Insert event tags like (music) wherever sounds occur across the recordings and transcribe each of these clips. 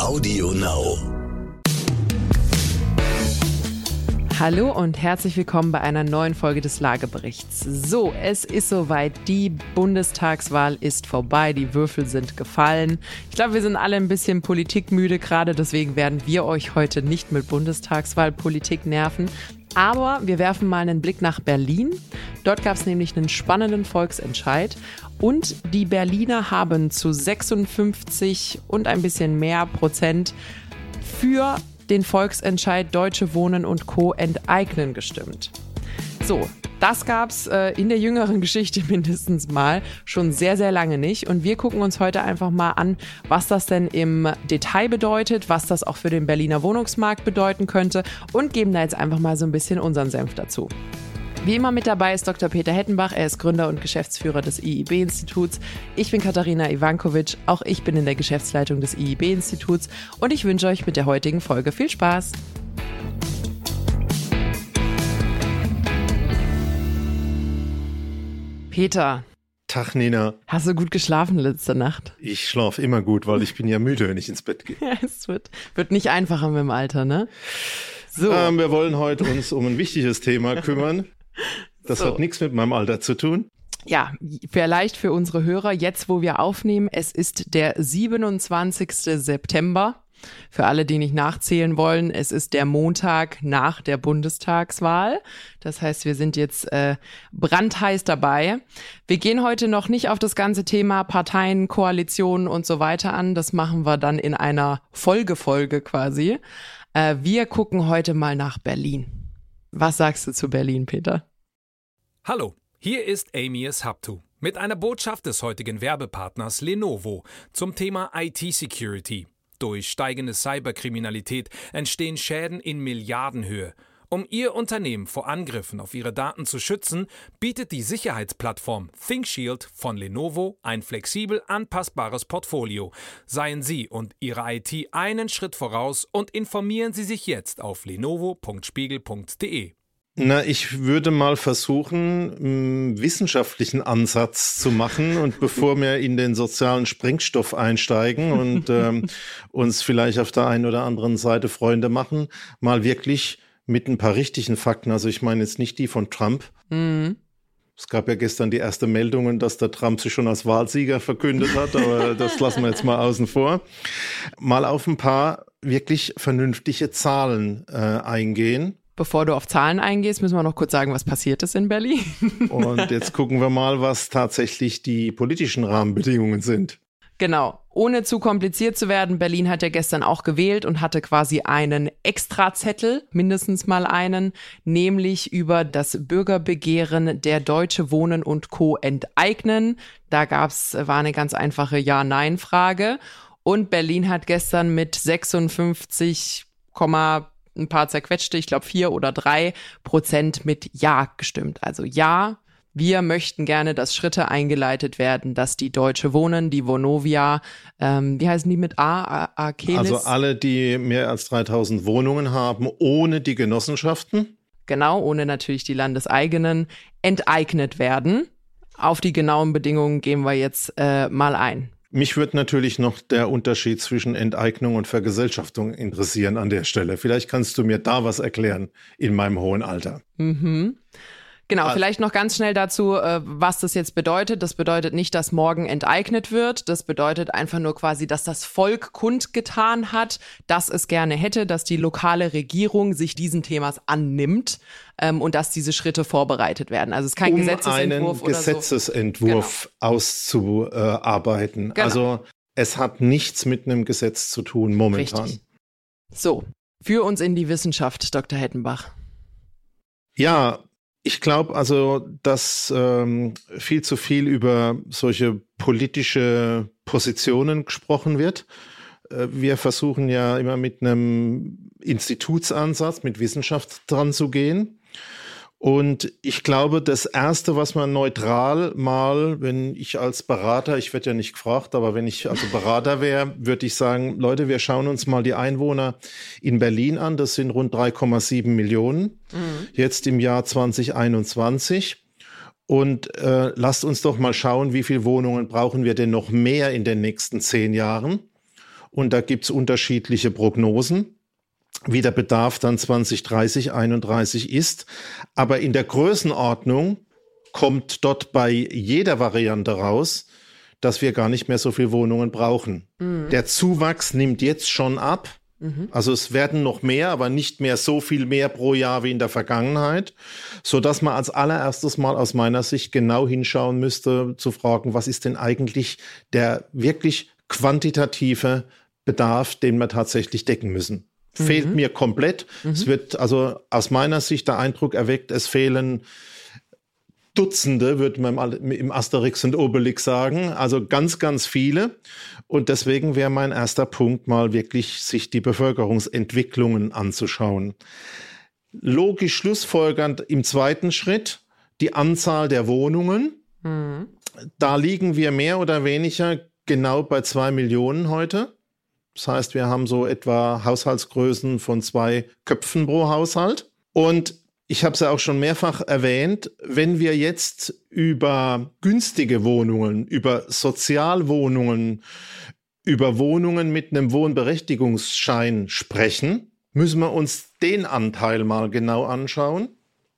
Audio Now. Hallo und herzlich willkommen bei einer neuen Folge des Lageberichts. So, es ist soweit. Die Bundestagswahl ist vorbei. Die Würfel sind gefallen. Ich glaube, wir sind alle ein bisschen politikmüde gerade. Deswegen werden wir euch heute nicht mit Bundestagswahlpolitik nerven. Aber wir werfen mal einen Blick nach Berlin. Dort gab es nämlich einen spannenden Volksentscheid. Und die Berliner haben zu 56 und ein bisschen mehr Prozent für den Volksentscheid Deutsche Wohnen und Co. enteignen gestimmt. So, das gab es äh, in der jüngeren Geschichte (laughs) mindestens mal schon sehr, sehr lange nicht. Und wir gucken uns heute einfach mal an, was das denn im Detail bedeutet, was das auch für den Berliner Wohnungsmarkt bedeuten könnte und geben da jetzt einfach mal so ein bisschen unseren Senf dazu. Wie immer mit dabei ist Dr. Peter Hettenbach. Er ist Gründer und Geschäftsführer des IIB-Instituts. Ich bin Katharina Ivankovic. Auch ich bin in der Geschäftsleitung des IIB-Instituts. Und ich wünsche euch mit der heutigen Folge viel Spaß. Peter. Tag, Nina. Hast du gut geschlafen letzte Nacht? Ich schlafe immer gut, weil ich bin ja müde, wenn ich ins Bett gehe. (laughs) Ja, es wird, wird nicht einfacher mit dem Alter, ne? So. Ähm, wir wollen heute uns um ein wichtiges Thema kümmern. Das so. hat nichts mit meinem Alter zu tun. Ja, vielleicht für unsere Hörer, jetzt wo wir aufnehmen, es ist der 27. September. Für alle, die nicht nachzählen wollen, es ist der Montag nach der Bundestagswahl. Das heißt, wir sind jetzt äh, brandheiß dabei. Wir gehen heute noch nicht auf das ganze Thema Parteien, Koalitionen und so weiter an. Das machen wir dann in einer Folgefolge quasi. Äh, wir gucken heute mal nach Berlin. Was sagst du zu Berlin, Peter? Hallo, hier ist Amias Haptu mit einer Botschaft des heutigen Werbepartners Lenovo zum Thema IT-Security. Durch steigende Cyberkriminalität entstehen Schäden in Milliardenhöhe. Um Ihr Unternehmen vor Angriffen auf Ihre Daten zu schützen, bietet die Sicherheitsplattform ThinkShield von Lenovo ein flexibel anpassbares Portfolio. Seien Sie und Ihre IT einen Schritt voraus und informieren Sie sich jetzt auf lenovo.spiegel.de. Na, ich würde mal versuchen, einen wissenschaftlichen Ansatz zu machen und (laughs) bevor wir in den sozialen Sprengstoff einsteigen und ähm, (laughs) uns vielleicht auf der einen oder anderen Seite Freunde machen, mal wirklich mit ein paar richtigen Fakten. Also ich meine jetzt nicht die von Trump. Mhm. Es gab ja gestern die erste Meldungen, dass der Trump sich schon als Wahlsieger verkündet hat, aber (laughs) das lassen wir jetzt mal außen vor. Mal auf ein paar wirklich vernünftige Zahlen äh, eingehen. Bevor du auf Zahlen eingehst, müssen wir noch kurz sagen, was passiert ist in Berlin. (laughs) Und jetzt gucken wir mal, was tatsächlich die politischen Rahmenbedingungen sind. Genau. Ohne zu kompliziert zu werden, Berlin hat ja gestern auch gewählt und hatte quasi einen Extrazettel, mindestens mal einen, nämlich über das Bürgerbegehren der Deutsche Wohnen und Co. enteignen. Da gab's, war eine ganz einfache Ja-Nein-Frage. Und Berlin hat gestern mit 56, ein paar zerquetschte, ich glaube vier oder drei Prozent mit Ja gestimmt. Also Ja, wir möchten gerne, dass Schritte eingeleitet werden, dass die Deutsche Wohnen, die Vonovia, ähm, wie heißen die mit A? Akelis? Also alle, die mehr als 3000 Wohnungen haben, ohne die Genossenschaften. Genau, ohne natürlich die landeseigenen, enteignet werden. Auf die genauen Bedingungen gehen wir jetzt äh, mal ein. Mich würde natürlich noch der Unterschied zwischen Enteignung und Vergesellschaftung interessieren an der Stelle. Vielleicht kannst du mir da was erklären in meinem hohen Alter. Mhm. Genau, also, vielleicht noch ganz schnell dazu, äh, was das jetzt bedeutet. Das bedeutet nicht, dass morgen enteignet wird. Das bedeutet einfach nur quasi, dass das Volk kundgetan hat, dass es gerne hätte, dass die lokale Regierung sich diesen Themas annimmt ähm, und dass diese Schritte vorbereitet werden. Also es ist kein um Gesetzesentwurf einen Gesetzesentwurf so. genau. auszuarbeiten. Genau. Also es hat nichts mit einem Gesetz zu tun momentan. Richtig. So, für uns in die Wissenschaft, Dr. Hettenbach. Ja, ich glaube also, dass ähm, viel zu viel über solche politische Positionen gesprochen wird. Äh, wir versuchen ja immer mit einem Institutsansatz, mit Wissenschaft dran zu gehen. Und ich glaube, das Erste, was man neutral mal, wenn ich als Berater, ich werde ja nicht gefragt, aber wenn ich also Berater wäre, würde ich sagen, Leute, wir schauen uns mal die Einwohner in Berlin an. Das sind rund 3,7 Millionen mhm. jetzt im Jahr 2021. Und äh, lasst uns doch mal schauen, wie viele Wohnungen brauchen wir denn noch mehr in den nächsten zehn Jahren. Und da gibt es unterschiedliche Prognosen wie der Bedarf dann 2030, 31 ist. Aber in der Größenordnung kommt dort bei jeder Variante raus, dass wir gar nicht mehr so viele Wohnungen brauchen. Mhm. Der Zuwachs nimmt jetzt schon ab. Mhm. Also es werden noch mehr, aber nicht mehr so viel mehr pro Jahr wie in der Vergangenheit, so dass man als allererstes mal aus meiner Sicht genau hinschauen müsste, zu fragen, was ist denn eigentlich der wirklich quantitative Bedarf, den wir tatsächlich decken müssen fehlt mhm. mir komplett. Mhm. Es wird also aus meiner Sicht der Eindruck erweckt, es fehlen Dutzende, würde man im Asterix und Obelix sagen, also ganz, ganz viele. Und deswegen wäre mein erster Punkt mal wirklich, sich die Bevölkerungsentwicklungen anzuschauen. Logisch schlussfolgernd im zweiten Schritt die Anzahl der Wohnungen. Mhm. Da liegen wir mehr oder weniger genau bei zwei Millionen heute. Das heißt, wir haben so etwa Haushaltsgrößen von zwei Köpfen pro Haushalt. Und ich habe es ja auch schon mehrfach erwähnt, wenn wir jetzt über günstige Wohnungen, über Sozialwohnungen, über Wohnungen mit einem Wohnberechtigungsschein sprechen, müssen wir uns den Anteil mal genau anschauen.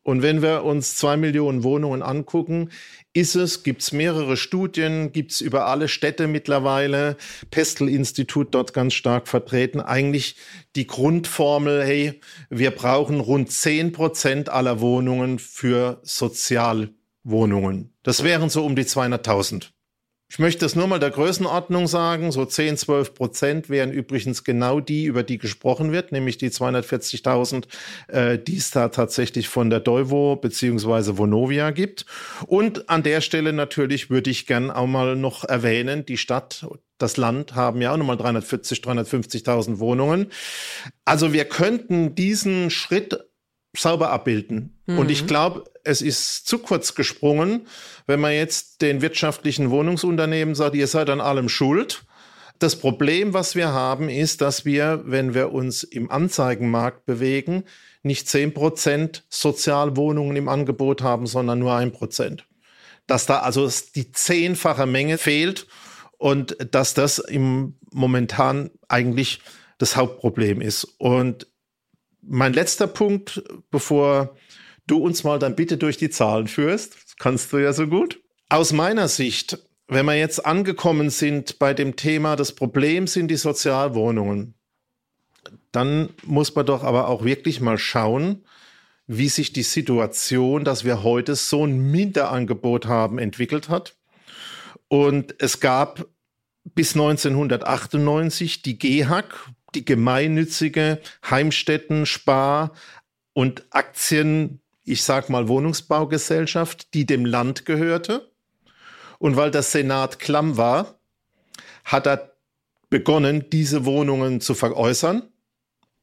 Und wenn wir uns zwei Millionen Wohnungen angucken, ist es, gibt es mehrere Studien, gibt es über alle Städte mittlerweile, Pestel-Institut dort ganz stark vertreten, eigentlich die Grundformel, hey, wir brauchen rund zehn Prozent aller Wohnungen für Sozialwohnungen. Das wären so um die 200.000. Ich möchte es nur mal der Größenordnung sagen. So 10, 12 Prozent wären übrigens genau die, über die gesprochen wird, nämlich die 240.000, äh, die es da tatsächlich von der Deuvo beziehungsweise Vonovia gibt. Und an der Stelle natürlich würde ich gern auch mal noch erwähnen, die Stadt, das Land haben ja auch nochmal 340, 350.000 Wohnungen. Also wir könnten diesen Schritt sauber abbilden. Mhm. Und ich mhm. glaube, es ist zu kurz gesprungen, wenn man jetzt den wirtschaftlichen Wohnungsunternehmen sagt, ihr seid an allem schuld. Das Problem, was wir haben, ist, dass wir, wenn wir uns im Anzeigenmarkt bewegen, nicht zehn Prozent Sozialwohnungen im Angebot haben, sondern nur ein Prozent. Dass da also die zehnfache Menge fehlt und dass das im momentan eigentlich das Hauptproblem ist. Und mein letzter Punkt, bevor du uns mal dann bitte durch die Zahlen führst, das kannst du ja so gut. Aus meiner Sicht, wenn wir jetzt angekommen sind bei dem Thema, das Problem sind die Sozialwohnungen, dann muss man doch aber auch wirklich mal schauen, wie sich die Situation, dass wir heute so ein Minderangebot haben, entwickelt hat. Und es gab bis 1998 die GEHAK, die gemeinnützige Heimstätten, Spar- und Aktien, ich sag mal Wohnungsbaugesellschaft, die dem Land gehörte. Und weil der Senat klamm war, hat er begonnen, diese Wohnungen zu veräußern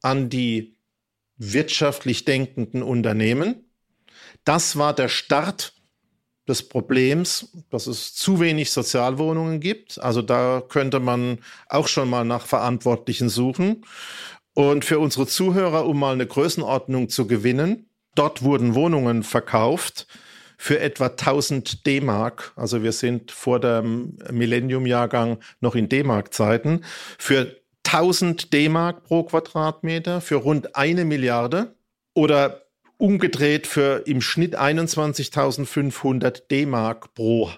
an die wirtschaftlich denkenden Unternehmen. Das war der Start des Problems, dass es zu wenig Sozialwohnungen gibt. Also da könnte man auch schon mal nach Verantwortlichen suchen. Und für unsere Zuhörer, um mal eine Größenordnung zu gewinnen, dort wurden Wohnungen verkauft für etwa 1000 D-Mark. Also wir sind vor dem Millennium-Jahrgang noch in D-Mark-Zeiten. Für 1000 D-Mark pro Quadratmeter, für rund eine Milliarde. Oder umgedreht für im Schnitt 21.500 D-Mark pro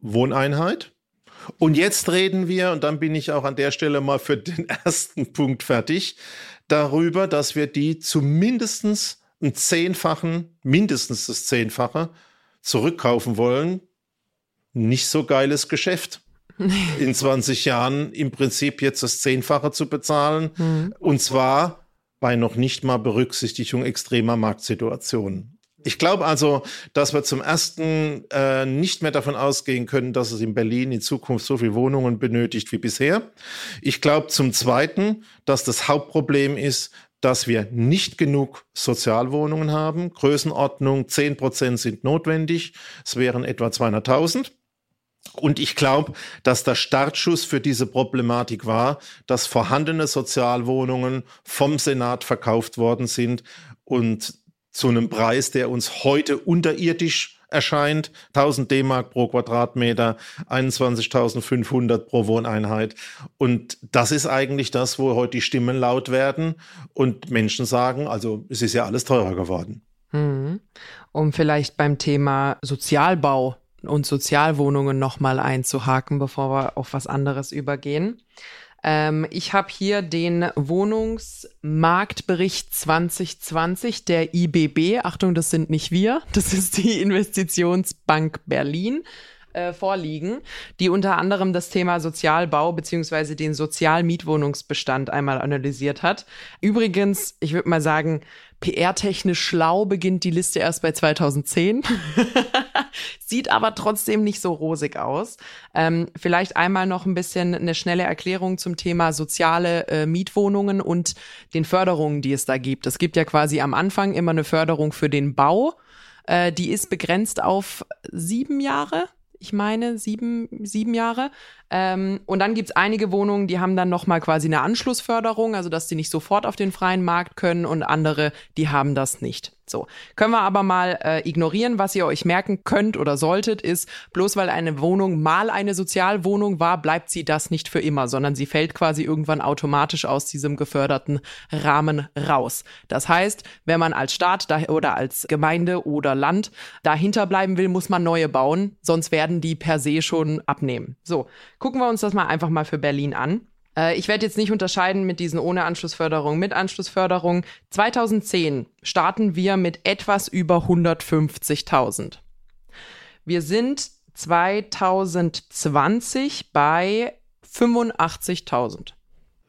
Wohneinheit. Und jetzt reden wir, und dann bin ich auch an der Stelle mal für den (laughs) ersten Punkt fertig, darüber, dass wir die zumindest einen Zehnfachen, mindestens das Zehnfache zurückkaufen wollen. Nicht so geiles Geschäft. (laughs) In 20 Jahren im Prinzip jetzt das Zehnfache zu bezahlen. Mhm. Und zwar bei noch nicht mal Berücksichtigung extremer Marktsituationen. Ich glaube also, dass wir zum ersten äh, nicht mehr davon ausgehen können, dass es in Berlin in Zukunft so viele Wohnungen benötigt wie bisher. Ich glaube zum zweiten, dass das Hauptproblem ist, dass wir nicht genug Sozialwohnungen haben. Größenordnung 10 Prozent sind notwendig. Es wären etwa 200.000. Und ich glaube, dass der Startschuss für diese Problematik war, dass vorhandene Sozialwohnungen vom Senat verkauft worden sind und zu einem Preis, der uns heute unterirdisch erscheint. 1000 D-Mark pro Quadratmeter, 21.500 pro Wohneinheit. Und das ist eigentlich das, wo heute die Stimmen laut werden und Menschen sagen, also es ist ja alles teurer geworden. Mhm. Um vielleicht beim Thema Sozialbau und Sozialwohnungen nochmal einzuhaken, bevor wir auf was anderes übergehen. Ähm, ich habe hier den Wohnungsmarktbericht 2020 der IBB. Achtung, das sind nicht wir, das ist die (laughs) Investitionsbank Berlin äh, vorliegen, die unter anderem das Thema Sozialbau beziehungsweise den Sozialmietwohnungsbestand einmal analysiert hat. Übrigens, ich würde mal sagen, PR-technisch schlau beginnt die Liste erst bei 2010. (laughs) Sieht aber trotzdem nicht so rosig aus. Ähm, vielleicht einmal noch ein bisschen eine schnelle Erklärung zum Thema soziale äh, Mietwohnungen und den Förderungen, die es da gibt. Es gibt ja quasi am Anfang immer eine Förderung für den Bau. Äh, die ist begrenzt auf sieben Jahre ich meine, sieben, sieben Jahre. Ähm, und dann gibt es einige Wohnungen, die haben dann nochmal quasi eine Anschlussförderung, also dass die nicht sofort auf den freien Markt können und andere, die haben das nicht. So, können wir aber mal äh, ignorieren. Was ihr euch merken könnt oder solltet, ist, bloß weil eine Wohnung mal eine Sozialwohnung war, bleibt sie das nicht für immer, sondern sie fällt quasi irgendwann automatisch aus diesem geförderten Rahmen raus. Das heißt, wenn man als Staat oder als Gemeinde oder Land dahinter bleiben will, muss man neue bauen, sonst werden die per se schon abnehmen. So, gucken wir uns das mal einfach mal für Berlin an. Äh, ich werde jetzt nicht unterscheiden mit diesen ohne Anschlussförderung, mit Anschlussförderung. 2010 starten wir mit etwas über 150.000. Wir sind 2020 bei 85.000.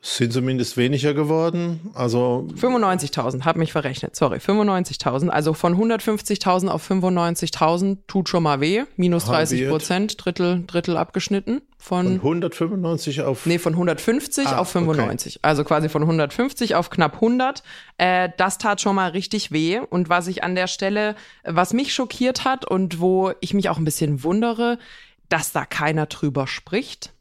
Sind zumindest weniger geworden. Also 95.000, habe mich verrechnet, sorry. 95.000. Also von 150.000 auf 95.000 tut schon mal weh. Minus 30 Prozent, Drittel, Drittel abgeschnitten. Von, von 195 auf. Nee, von 150 ah, auf 95. Okay. Also quasi von 150 auf knapp 100. Äh, das tat schon mal richtig weh. Und was ich an der Stelle, was mich schockiert hat und wo ich mich auch ein bisschen wundere, dass da keiner drüber spricht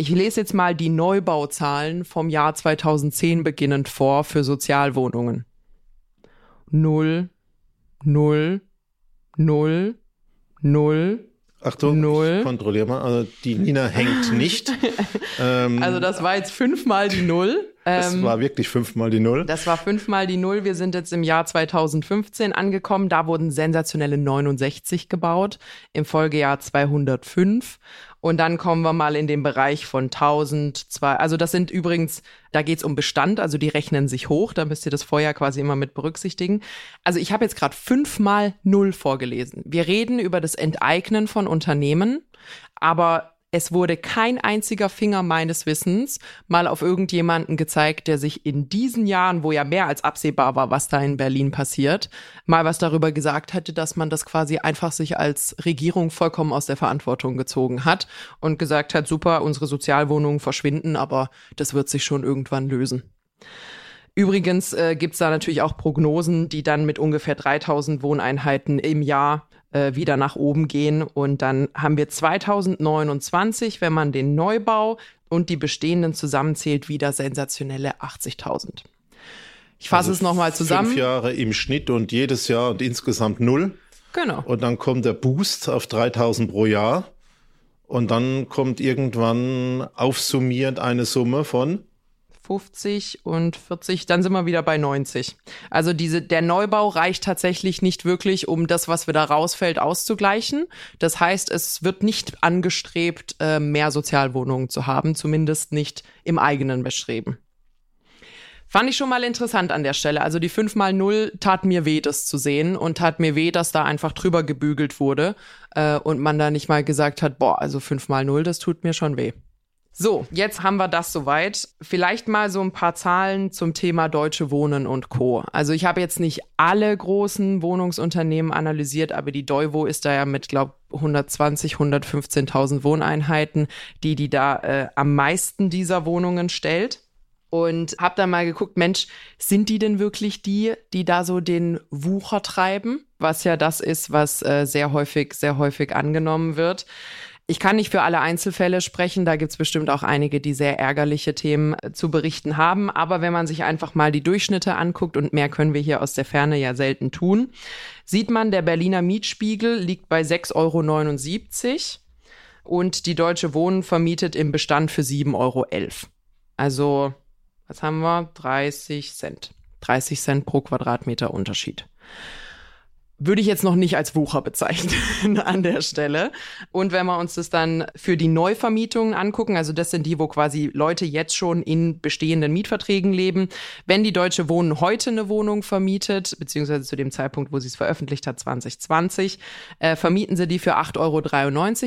ich lese jetzt mal die Neubauzahlen vom Jahr 2010 beginnend vor für Sozialwohnungen. Null, null, null, null. Achtung, null. ich kontrolliere mal. Also die Nina hängt nicht. (laughs) ähm, also das war jetzt fünfmal die Null. Das ähm, war wirklich fünfmal die Null. Das war fünfmal die Null. Wir sind jetzt im Jahr 2015 angekommen. Da wurden sensationelle 69 gebaut. Im Folgejahr 205. Und dann kommen wir mal in den Bereich von 1000, zwei, also das sind übrigens, da geht's um Bestand, also die rechnen sich hoch, da müsst ihr das vorher quasi immer mit berücksichtigen. Also ich habe jetzt gerade fünfmal Null vorgelesen. Wir reden über das Enteignen von Unternehmen, aber es wurde kein einziger Finger meines Wissens mal auf irgendjemanden gezeigt, der sich in diesen Jahren, wo ja mehr als absehbar war, was da in Berlin passiert, mal was darüber gesagt hätte, dass man das quasi einfach sich als Regierung vollkommen aus der Verantwortung gezogen hat und gesagt hat, super, unsere Sozialwohnungen verschwinden, aber das wird sich schon irgendwann lösen. Übrigens äh, gibt es da natürlich auch Prognosen, die dann mit ungefähr 3000 Wohneinheiten im Jahr äh, wieder nach oben gehen. Und dann haben wir 2029, wenn man den Neubau und die bestehenden zusammenzählt, wieder sensationelle 80.000. Ich fasse also es nochmal zusammen. Fünf Jahre im Schnitt und jedes Jahr und insgesamt null. Genau. Und dann kommt der Boost auf 3000 pro Jahr. Und dann kommt irgendwann aufsummiert eine Summe von 50 und 40, dann sind wir wieder bei 90. Also diese, der Neubau reicht tatsächlich nicht wirklich, um das, was wieder rausfällt, auszugleichen. Das heißt, es wird nicht angestrebt, äh, mehr Sozialwohnungen zu haben, zumindest nicht im eigenen Bestreben. Fand ich schon mal interessant an der Stelle. Also die 5 mal 0 tat mir weh, das zu sehen und tat mir weh, dass da einfach drüber gebügelt wurde äh, und man da nicht mal gesagt hat, boah, also 5 mal 0, das tut mir schon weh. So, jetzt haben wir das soweit. Vielleicht mal so ein paar Zahlen zum Thema Deutsche Wohnen und Co. Also ich habe jetzt nicht alle großen Wohnungsunternehmen analysiert, aber die Deuvo ist da ja mit, glaube 120, 115.000 Wohneinheiten, die die da äh, am meisten dieser Wohnungen stellt. Und habe dann mal geguckt, Mensch, sind die denn wirklich die, die da so den Wucher treiben? Was ja das ist, was äh, sehr häufig, sehr häufig angenommen wird. Ich kann nicht für alle Einzelfälle sprechen, da gibt's bestimmt auch einige, die sehr ärgerliche Themen äh, zu berichten haben. Aber wenn man sich einfach mal die Durchschnitte anguckt, und mehr können wir hier aus der Ferne ja selten tun, sieht man, der Berliner Mietspiegel liegt bei 6,79 Euro und die Deutsche Wohnen vermietet im Bestand für 7,11 Euro. Also, was haben wir? 30 Cent. 30 Cent pro Quadratmeter Unterschied würde ich jetzt noch nicht als Wucher bezeichnen (laughs) an der Stelle. Und wenn wir uns das dann für die Neuvermietungen angucken, also das sind die, wo quasi Leute jetzt schon in bestehenden Mietverträgen leben. Wenn die Deutsche Wohnen heute eine Wohnung vermietet, beziehungsweise zu dem Zeitpunkt, wo sie es veröffentlicht hat, 2020, äh, vermieten sie die für 8,93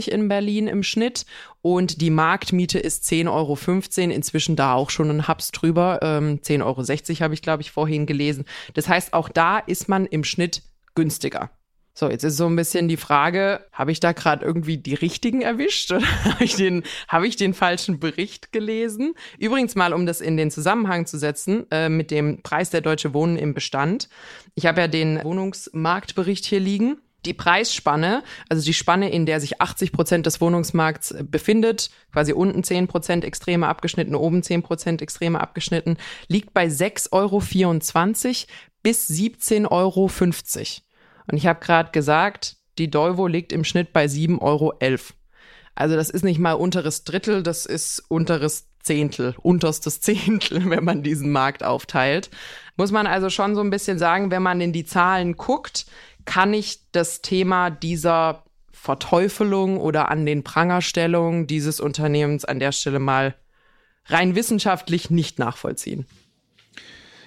Euro in Berlin im Schnitt. Und die Marktmiete ist 10,15 Euro, inzwischen da auch schon ein Hubs drüber. Ähm, 10,60 Euro habe ich, glaube ich, vorhin gelesen. Das heißt, auch da ist man im Schnitt günstiger. So, jetzt ist so ein bisschen die Frage, habe ich da gerade irgendwie die richtigen erwischt oder (laughs) habe ich, den, hab ich den falschen Bericht gelesen? Übrigens mal, um das in den Zusammenhang zu setzen äh, mit dem Preis der Deutsche Wohnen im Bestand. Ich habe ja den Wohnungsmarktbericht hier liegen. Die Preisspanne, also die Spanne, in der sich 80 Prozent des Wohnungsmarkts befindet, quasi unten 10 Prozent extreme abgeschnitten, oben 10 Prozent extreme abgeschnitten, liegt bei 6,24 Euro bis 17,50 Euro. Und ich habe gerade gesagt, die Dolvo liegt im Schnitt bei 7,11 Euro. Also das ist nicht mal unteres Drittel, das ist unteres Zehntel, unterstes Zehntel, (laughs) wenn man diesen Markt aufteilt. Muss man also schon so ein bisschen sagen, wenn man in die Zahlen guckt, kann ich das Thema dieser Verteufelung oder an den Prangerstellungen dieses Unternehmens an der Stelle mal rein wissenschaftlich nicht nachvollziehen.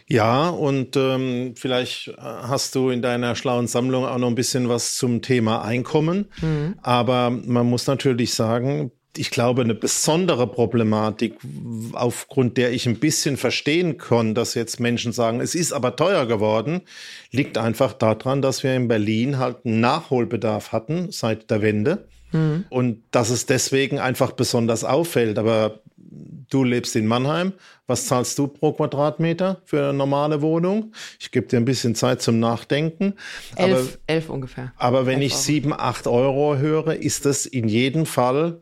Ja, und ähm, vielleicht äh, hast du in deiner schlauen Sammlung auch noch ein bisschen was zum Thema Einkommen. Mhm. Aber man muss natürlich sagen, ich glaube, eine besondere Problematik, aufgrund der ich ein bisschen verstehen kann, dass jetzt Menschen sagen, es ist aber teuer geworden, liegt einfach daran, dass wir in Berlin halt einen Nachholbedarf hatten seit der Wende. Mhm. Und dass es deswegen einfach besonders auffällt. Aber du lebst in Mannheim. Was zahlst du pro Quadratmeter für eine normale Wohnung? Ich gebe dir ein bisschen Zeit zum Nachdenken. Elf, aber, elf ungefähr. Aber wenn elf ich sieben, acht Euro höre, ist das in jedem Fall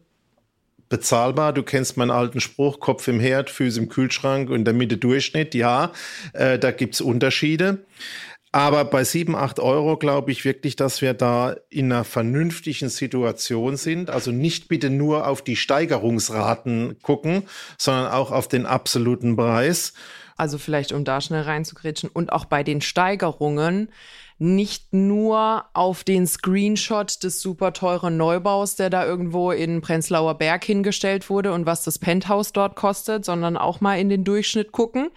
bezahlbar. Du kennst meinen alten Spruch, Kopf im Herd, Füße im Kühlschrank und in der Mitte Durchschnitt. Ja, äh, da gibt's Unterschiede. Aber bei sieben, acht Euro glaube ich wirklich, dass wir da in einer vernünftigen Situation sind. Also nicht bitte nur auf die Steigerungsraten gucken, sondern auch auf den absoluten Preis. Also vielleicht, um da schnell reinzugrätschen. Und auch bei den Steigerungen nicht nur auf den Screenshot des super teuren Neubaus, der da irgendwo in Prenzlauer Berg hingestellt wurde und was das Penthouse dort kostet, sondern auch mal in den Durchschnitt gucken.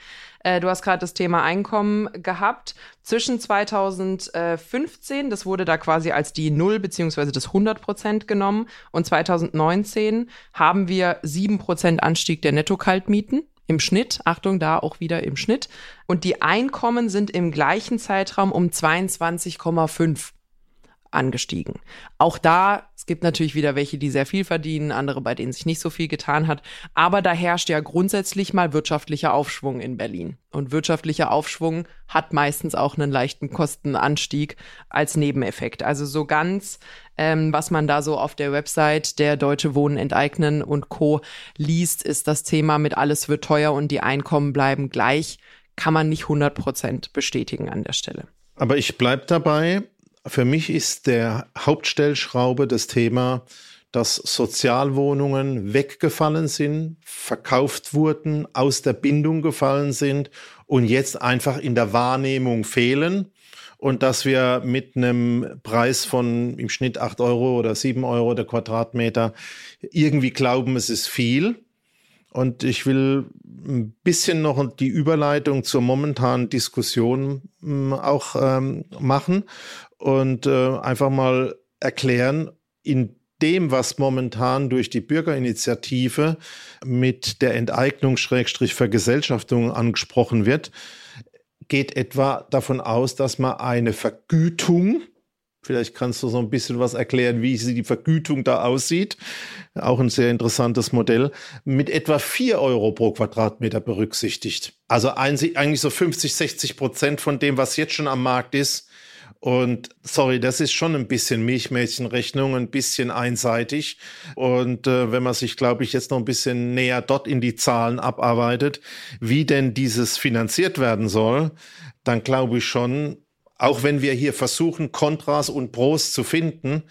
Äh, du hast gerade das Thema Einkommen gehabt. Zwischen 2015, das wurde da quasi als die Null beziehungsweise das 100 Prozent genommen, und 2019 haben wir 7 Prozent Anstieg der Netto-Kaltmieten im Schnitt. Achtung, da auch wieder im Schnitt. Und die Einkommen sind im gleichen Zeitraum um 22,5 angestiegen. Auch da, es gibt natürlich wieder welche, die sehr viel verdienen, andere, bei denen sich nicht so viel getan hat. Aber da herrscht ja grundsätzlich mal wirtschaftlicher Aufschwung in Berlin. Und wirtschaftlicher Aufschwung hat meistens auch einen leichten Kostenanstieg als Nebeneffekt. Also so ganz, ähm, was man da so auf der Website der Deutsche Wohnen enteignen und Co. liest, ist das Thema mit alles wird teuer und die Einkommen bleiben gleich, kann man nicht 100 Prozent bestätigen an der Stelle. Aber ich bleib dabei, für mich ist der Hauptstellschraube das Thema, dass Sozialwohnungen weggefallen sind, verkauft wurden, aus der Bindung gefallen sind und jetzt einfach in der Wahrnehmung fehlen. Und dass wir mit einem Preis von im Schnitt acht Euro oder sieben Euro der Quadratmeter irgendwie glauben, es ist viel. Und ich will ein bisschen noch die Überleitung zur momentanen Diskussion hm, auch ähm, machen und äh, einfach mal erklären, in dem, was momentan durch die Bürgerinitiative mit der Enteignung Schrägstrich Vergesellschaftung angesprochen wird, geht etwa davon aus, dass man eine Vergütung, vielleicht kannst du so ein bisschen was erklären, wie die Vergütung da aussieht, auch ein sehr interessantes Modell, mit etwa vier Euro pro Quadratmeter berücksichtigt. Also eigentlich so 50, 60 Prozent von dem, was jetzt schon am Markt ist, Und sorry, das ist schon ein bisschen Milchmädchenrechnung, ein bisschen einseitig. Und äh, wenn man sich, glaube ich, jetzt noch ein bisschen näher dort in die Zahlen abarbeitet, wie denn dieses finanziert werden soll, dann glaube ich schon, auch wenn wir hier versuchen, Kontras und Pros zu finden,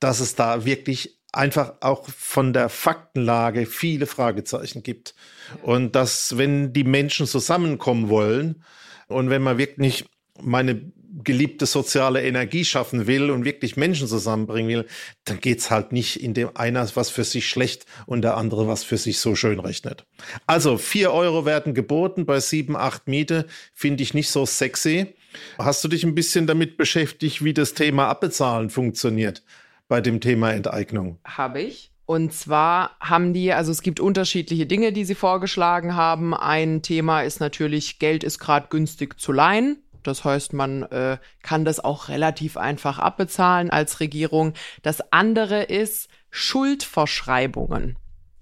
dass es da wirklich einfach auch von der Faktenlage viele Fragezeichen gibt. Und dass, wenn die Menschen zusammenkommen wollen und wenn man wirklich meine geliebte soziale Energie schaffen will und wirklich Menschen zusammenbringen will, dann geht's halt nicht, indem einer was für sich schlecht und der andere was für sich so schön rechnet. Also vier Euro werden geboten bei sieben, acht Miete, finde ich nicht so sexy. Hast du dich ein bisschen damit beschäftigt, wie das Thema Abbezahlen funktioniert bei dem Thema Enteignung? Habe ich. Und zwar haben die, also es gibt unterschiedliche Dinge, die sie vorgeschlagen haben. Ein Thema ist natürlich, Geld ist gerade günstig zu leihen. Das heißt, man äh, kann das auch relativ einfach abbezahlen als Regierung. Das andere ist Schuldverschreibungen.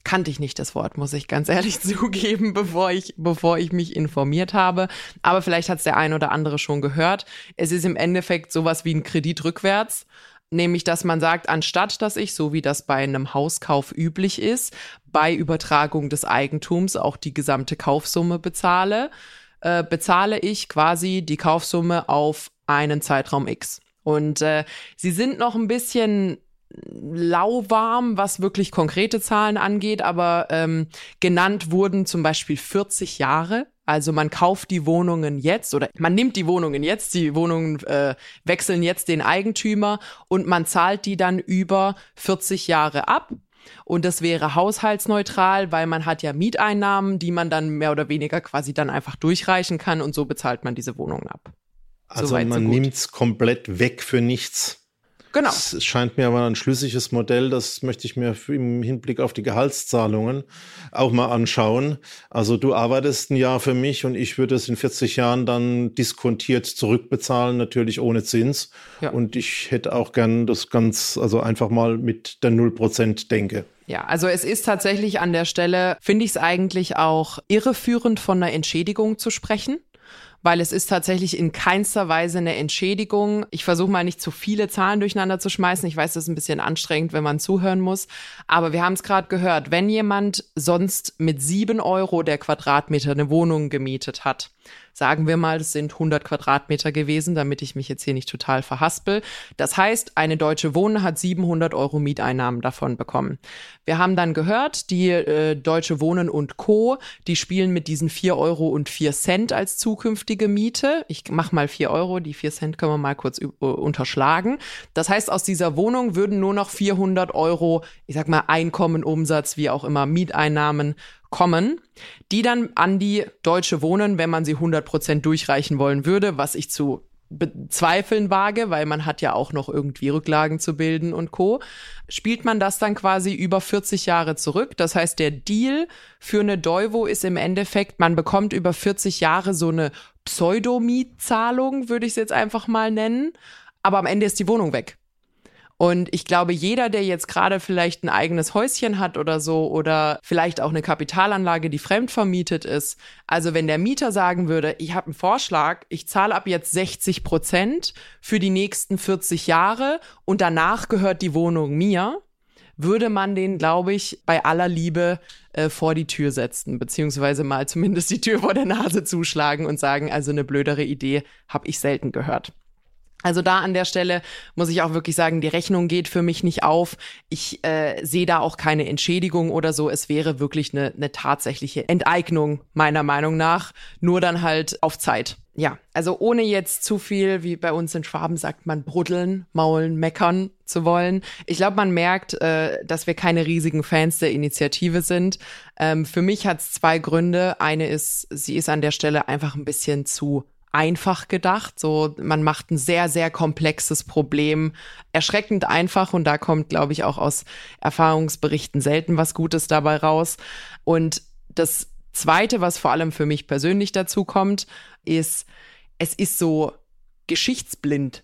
Kannte ich nicht das Wort, muss ich ganz ehrlich (laughs) zugeben, bevor ich, bevor ich mich informiert habe. Aber vielleicht hat es der ein oder andere schon gehört. Es ist im Endeffekt sowas wie ein Kredit rückwärts. Nämlich, dass man sagt, anstatt dass ich, so wie das bei einem Hauskauf üblich ist, bei Übertragung des Eigentums auch die gesamte Kaufsumme bezahle, äh, bezahle ich quasi die Kaufsumme auf einen Zeitraum X. Und äh, sie sind noch ein bisschen lauwarm, was wirklich konkrete Zahlen angeht, aber ähm, genannt wurden zum Beispiel 40 Jahre. Also man kauft die Wohnungen jetzt oder man nimmt die Wohnungen jetzt, die Wohnungen äh, wechseln jetzt den Eigentümer und man zahlt die dann über 40 Jahre ab und das wäre haushaltsneutral, weil man hat ja Mieteinnahmen, die man dann mehr oder weniger quasi dann einfach durchreichen kann und so bezahlt man diese Wohnungen ab. Also Soweit, man so nimmt es komplett weg für nichts. Genau. Es scheint mir aber ein schlüssiges Modell, das möchte ich mir im Hinblick auf die Gehaltszahlungen auch mal anschauen. Also du arbeitest ein Jahr für mich und ich würde es in 40 Jahren dann diskontiert zurückbezahlen, natürlich ohne Zins. Ja. Und ich hätte auch gern das ganz, also einfach mal mit der 0% denke. Ja, also es ist tatsächlich an der Stelle, finde ich es eigentlich auch irreführend, von einer Entschädigung zu sprechen weil es ist tatsächlich in keinster Weise eine Entschädigung. Ich versuche mal nicht zu viele Zahlen durcheinander zu schmeißen. Ich weiß, das ist ein bisschen anstrengend, wenn man zuhören muss. Aber wir haben es gerade gehört, wenn jemand sonst mit sieben Euro der Quadratmeter eine Wohnung gemietet hat, Sagen wir mal, es sind 100 Quadratmeter gewesen, damit ich mich jetzt hier nicht total verhaspel. Das heißt, eine deutsche Wohnen hat 700 Euro Mieteinnahmen davon bekommen. Wir haben dann gehört, die äh, Deutsche Wohnen und Co., die spielen mit diesen 4 Euro und 4 Cent als zukünftige Miete. Ich mach mal 4 Euro, die 4 Cent können wir mal kurz äh, unterschlagen. Das heißt, aus dieser Wohnung würden nur noch 400 Euro, ich sag mal, Einkommen, Umsatz, wie auch immer, Mieteinnahmen kommen, die dann an die Deutsche Wohnen, wenn man sie 100% durchreichen wollen würde, was ich zu bezweifeln wage, weil man hat ja auch noch irgendwie Rücklagen zu bilden und co. Spielt man das dann quasi über 40 Jahre zurück. Das heißt, der Deal für eine Deuvo ist im Endeffekt, man bekommt über 40 Jahre so eine Pseudomietzahlung, würde ich es jetzt einfach mal nennen. Aber am Ende ist die Wohnung weg. Und ich glaube, jeder, der jetzt gerade vielleicht ein eigenes Häuschen hat oder so oder vielleicht auch eine Kapitalanlage, die fremdvermietet ist, also wenn der Mieter sagen würde, ich habe einen Vorschlag, ich zahle ab jetzt 60 Prozent für die nächsten 40 Jahre und danach gehört die Wohnung mir, würde man den, glaube ich, bei aller Liebe äh, vor die Tür setzen, beziehungsweise mal zumindest die Tür vor der Nase zuschlagen und sagen, also eine blödere Idee habe ich selten gehört. Also da an der Stelle muss ich auch wirklich sagen, die Rechnung geht für mich nicht auf. Ich äh, sehe da auch keine Entschädigung oder so. Es wäre wirklich eine, eine tatsächliche Enteignung meiner Meinung nach, nur dann halt auf Zeit. Ja, also ohne jetzt zu viel, wie bei uns in Schwaben sagt man, bruddeln, maulen, meckern zu wollen. Ich glaube, man merkt, äh, dass wir keine riesigen Fans der Initiative sind. Ähm, für mich hat es zwei Gründe. Eine ist, sie ist an der Stelle einfach ein bisschen zu einfach gedacht. So, man macht ein sehr, sehr komplexes Problem erschreckend einfach und da kommt, glaube ich, auch aus Erfahrungsberichten selten was Gutes dabei raus. Und das Zweite, was vor allem für mich persönlich dazu kommt, ist, es ist so geschichtsblind.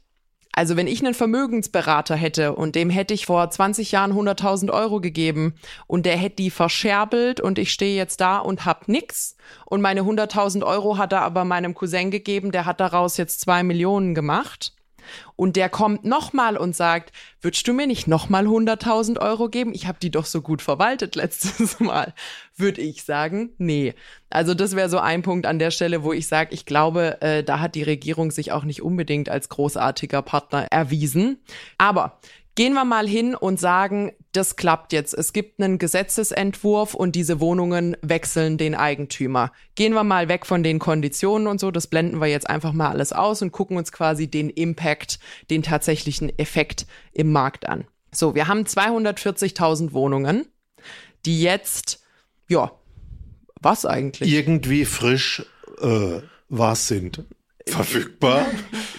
Also wenn ich einen Vermögensberater hätte und dem hätte ich vor 20 Jahren 100.000 Euro gegeben und der hätte die verscherbelt und ich stehe jetzt da und hab nix und meine 100.000 Euro hat er aber meinem Cousin gegeben, der hat daraus jetzt zwei Millionen gemacht, und der kommt nochmal und sagt, würdest du mir nicht nochmal 100.000 Euro geben? Ich habe die doch so gut verwaltet (laughs) letztes Mal. Würde ich sagen, nee. Also das wäre so ein Punkt an der Stelle, wo ich sage, ich glaube, äh, da hat die Regierung sich auch nicht unbedingt als großartiger Partner erwiesen. Aber Gehen wir mal hin und sagen, das klappt jetzt. Es gibt einen Gesetzesentwurf und diese Wohnungen wechseln den Eigentümer. Gehen wir mal weg von den Konditionen und so. Das blenden wir jetzt einfach mal alles aus und gucken uns quasi den Impact, den tatsächlichen Effekt im Markt an. So, wir haben 240.000 Wohnungen, die jetzt, ja, was eigentlich? Irgendwie frisch äh, was sind. Verfügbar.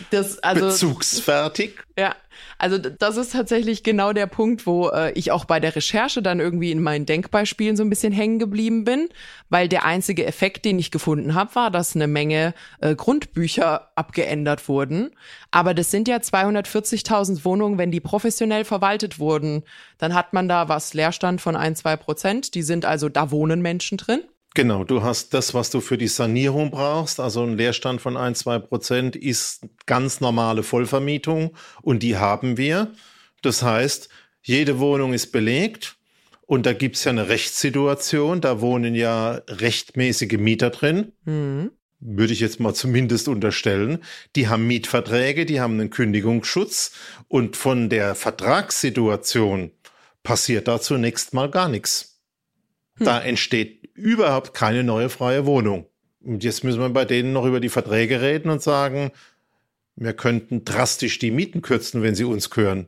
Das, also, Bezugsfertig. Ja, also das ist tatsächlich genau der Punkt, wo äh, ich auch bei der Recherche dann irgendwie in meinen Denkbeispielen so ein bisschen hängen geblieben bin, weil der einzige Effekt, den ich gefunden habe, war, dass eine Menge äh, Grundbücher abgeändert wurden. Aber das sind ja 240.000 Wohnungen, wenn die professionell verwaltet wurden, dann hat man da was Leerstand von ein, zwei Prozent. Die sind also, da wohnen Menschen drin. Genau, du hast das, was du für die Sanierung brauchst. Also ein Leerstand von ein, zwei Prozent ist ganz normale Vollvermietung und die haben wir. Das heißt, jede Wohnung ist belegt und da gibt's ja eine Rechtssituation. Da wohnen ja rechtmäßige Mieter drin. Mhm. Würde ich jetzt mal zumindest unterstellen. Die haben Mietverträge, die haben einen Kündigungsschutz und von der Vertragssituation passiert da zunächst mal gar nichts. Hm. Da entsteht überhaupt keine neue freie Wohnung. Und jetzt müssen wir bei denen noch über die Verträge reden und sagen, wir könnten drastisch die Mieten kürzen, wenn sie uns gehören.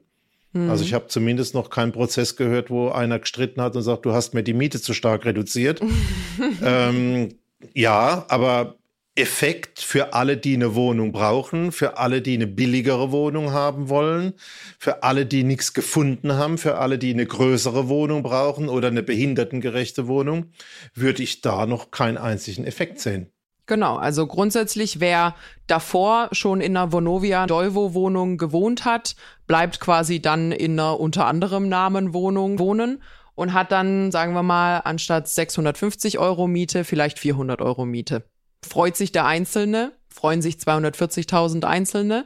Mhm. Also ich habe zumindest noch keinen Prozess gehört, wo einer gestritten hat und sagt, du hast mir die Miete zu stark reduziert. (laughs) ähm, ja, aber Effekt für alle, die eine Wohnung brauchen, für alle, die eine billigere Wohnung haben wollen, für alle, die nichts gefunden haben, für alle, die eine größere Wohnung brauchen oder eine behindertengerechte Wohnung, würde ich da noch keinen einzigen Effekt sehen. Genau, also grundsätzlich, wer davor schon in einer Vonovia Dolvo Wohnung gewohnt hat, bleibt quasi dann in einer unter anderem Namen Wohnung wohnen und hat dann, sagen wir mal, anstatt 650 Euro Miete vielleicht 400 Euro Miete freut sich der Einzelne, freuen sich 240.000 Einzelne.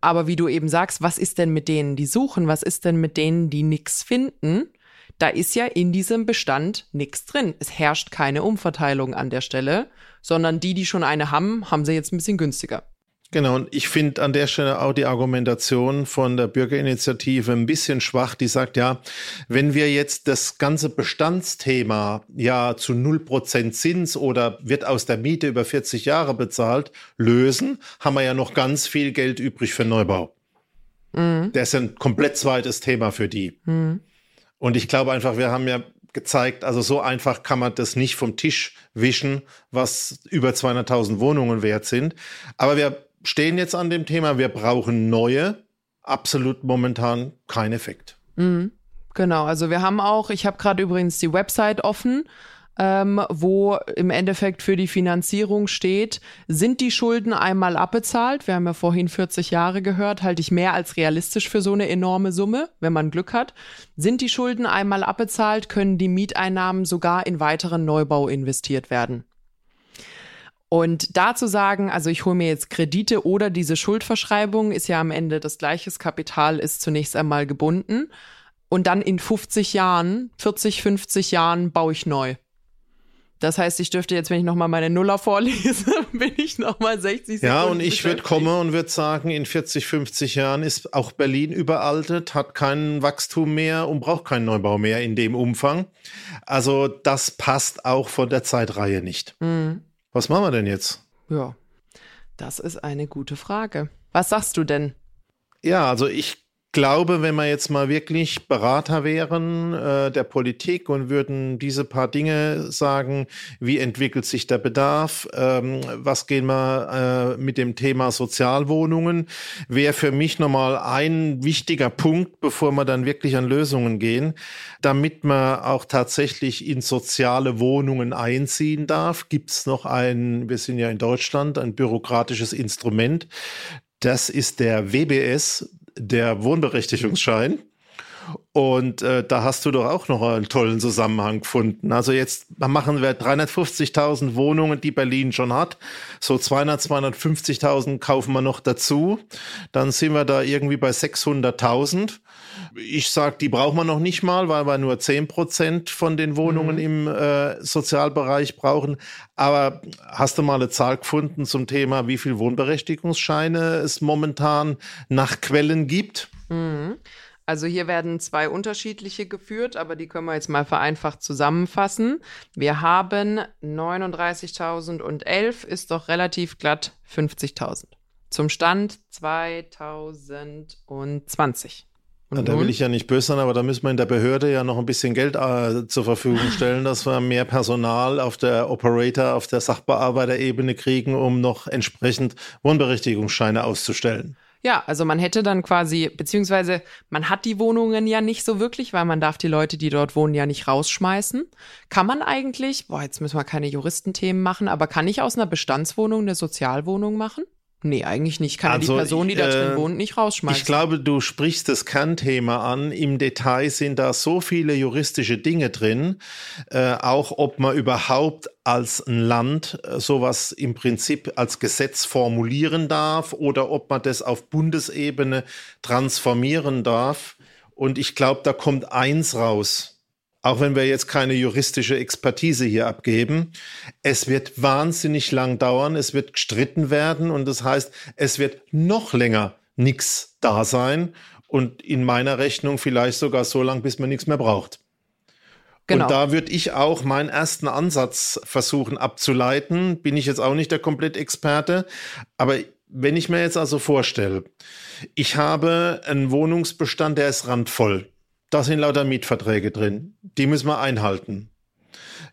Aber wie du eben sagst, was ist denn mit denen, die suchen? Was ist denn mit denen, die nichts finden? Da ist ja in diesem Bestand nichts drin. Es herrscht keine Umverteilung an der Stelle, sondern die, die schon eine haben, haben sie jetzt ein bisschen günstiger. Genau, und ich finde an der Stelle auch die Argumentation von der Bürgerinitiative ein bisschen schwach, die sagt, ja, wenn wir jetzt das ganze Bestandsthema ja zu 0% Zins oder wird aus der Miete über 40 Jahre bezahlt, lösen, haben wir ja noch ganz viel Geld übrig für Neubau. Mhm. Das ist ein komplett zweites Thema für die. Mhm. Und ich glaube einfach, wir haben ja gezeigt, also so einfach kann man das nicht vom Tisch wischen, was über 200.000 Wohnungen wert sind. Aber wir stehen jetzt an dem Thema, wir brauchen neue, absolut momentan kein Effekt. Mhm. Genau, also wir haben auch, ich habe gerade übrigens die Website offen, ähm, wo im Endeffekt für die Finanzierung steht, sind die Schulden einmal abbezahlt, wir haben ja vorhin 40 Jahre gehört, halte ich mehr als realistisch für so eine enorme Summe, wenn man Glück hat. Sind die Schulden einmal abbezahlt, können die Mieteinnahmen sogar in weiteren Neubau investiert werden. Und dazu sagen, also ich hole mir jetzt Kredite oder diese Schuldverschreibung, ist ja am Ende das gleiche Kapital, ist zunächst einmal gebunden. Und dann in 50 Jahren, 40, 50 Jahren baue ich neu. Das heißt, ich dürfte jetzt, wenn ich nochmal meine Nuller vorlese, (laughs) bin ich nochmal 60 Sekunden. Ja, und ich würde kommen und würde sagen, in 40, 50 Jahren ist auch Berlin überaltet, hat kein Wachstum mehr und braucht keinen Neubau mehr in dem Umfang. Also das passt auch von der Zeitreihe nicht. Mhm. Was machen wir denn jetzt? Ja, das ist eine gute Frage. Was sagst du denn? Ja, also ich glaube, wenn wir jetzt mal wirklich Berater wären äh, der Politik und würden diese paar Dinge sagen, wie entwickelt sich der Bedarf, ähm, was gehen wir äh, mit dem Thema Sozialwohnungen, wäre für mich nochmal ein wichtiger Punkt, bevor wir dann wirklich an Lösungen gehen, damit man auch tatsächlich in soziale Wohnungen einziehen darf, gibt es noch ein, wir sind ja in Deutschland, ein bürokratisches Instrument, das ist der WBS, der Wohnberechtigungsschein. Und äh, da hast du doch auch noch einen tollen Zusammenhang gefunden. Also jetzt machen wir 350.000 Wohnungen, die Berlin schon hat. So 200, 250.000 kaufen wir noch dazu. Dann sind wir da irgendwie bei 600.000. Ich sag, die braucht man noch nicht mal, weil wir nur 10 Prozent von den Wohnungen mhm. im äh, Sozialbereich brauchen. Aber hast du mal eine Zahl gefunden zum Thema, wie viel Wohnberechtigungsscheine es momentan nach Quellen gibt? Mhm. Also hier werden zwei unterschiedliche geführt, aber die können wir jetzt mal vereinfacht zusammenfassen. Wir haben 39.011 ist doch relativ glatt 50.000. Zum Stand 2020. Und da will ich ja nicht böse sein, aber da müssen wir in der Behörde ja noch ein bisschen Geld äh, zur Verfügung (laughs) stellen, dass wir mehr Personal auf der Operator, auf der Sachbearbeiterebene kriegen, um noch entsprechend Wohnberechtigungsscheine auszustellen. Ja, also man hätte dann quasi, beziehungsweise man hat die Wohnungen ja nicht so wirklich, weil man darf die Leute, die dort wohnen, ja nicht rausschmeißen. Kann man eigentlich, boah, jetzt müssen wir keine Juristenthemen machen, aber kann ich aus einer Bestandswohnung eine Sozialwohnung machen? Nee, eigentlich nicht. Kann also, die Person, die da drin äh, wohnt, nicht rausschmeißen. Ich glaube, du sprichst das Kernthema an. Im Detail sind da so viele juristische Dinge drin, äh, auch ob man überhaupt als ein Land äh, sowas im Prinzip als Gesetz formulieren darf oder ob man das auf Bundesebene transformieren darf. Und ich glaube, da kommt eins raus auch wenn wir jetzt keine juristische Expertise hier abgeben. Es wird wahnsinnig lang dauern, es wird gestritten werden und das heißt, es wird noch länger nichts da sein und in meiner Rechnung vielleicht sogar so lang, bis man nichts mehr braucht. Genau. Und da würde ich auch meinen ersten Ansatz versuchen abzuleiten. Bin ich jetzt auch nicht der Komplettexperte, aber wenn ich mir jetzt also vorstelle, ich habe einen Wohnungsbestand, der ist randvoll. Da sind lauter Mietverträge drin. Die müssen wir einhalten.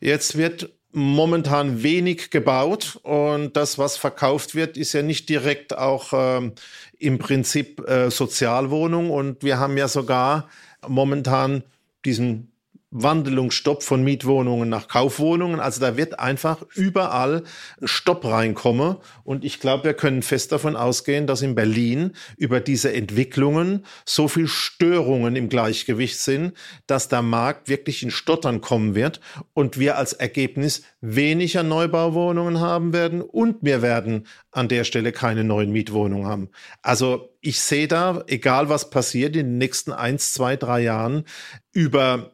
Jetzt wird momentan wenig gebaut und das, was verkauft wird, ist ja nicht direkt auch ähm, im Prinzip äh, Sozialwohnung und wir haben ja sogar momentan diesen Wandelungsstopp von Mietwohnungen nach Kaufwohnungen. Also da wird einfach überall ein Stopp reinkommen. Und ich glaube, wir können fest davon ausgehen, dass in Berlin über diese Entwicklungen so viel Störungen im Gleichgewicht sind, dass der Markt wirklich in Stottern kommen wird und wir als Ergebnis weniger Neubauwohnungen haben werden und wir werden an der Stelle keine neuen Mietwohnungen haben. Also ich sehe da, egal was passiert in den nächsten eins, zwei, drei Jahren, über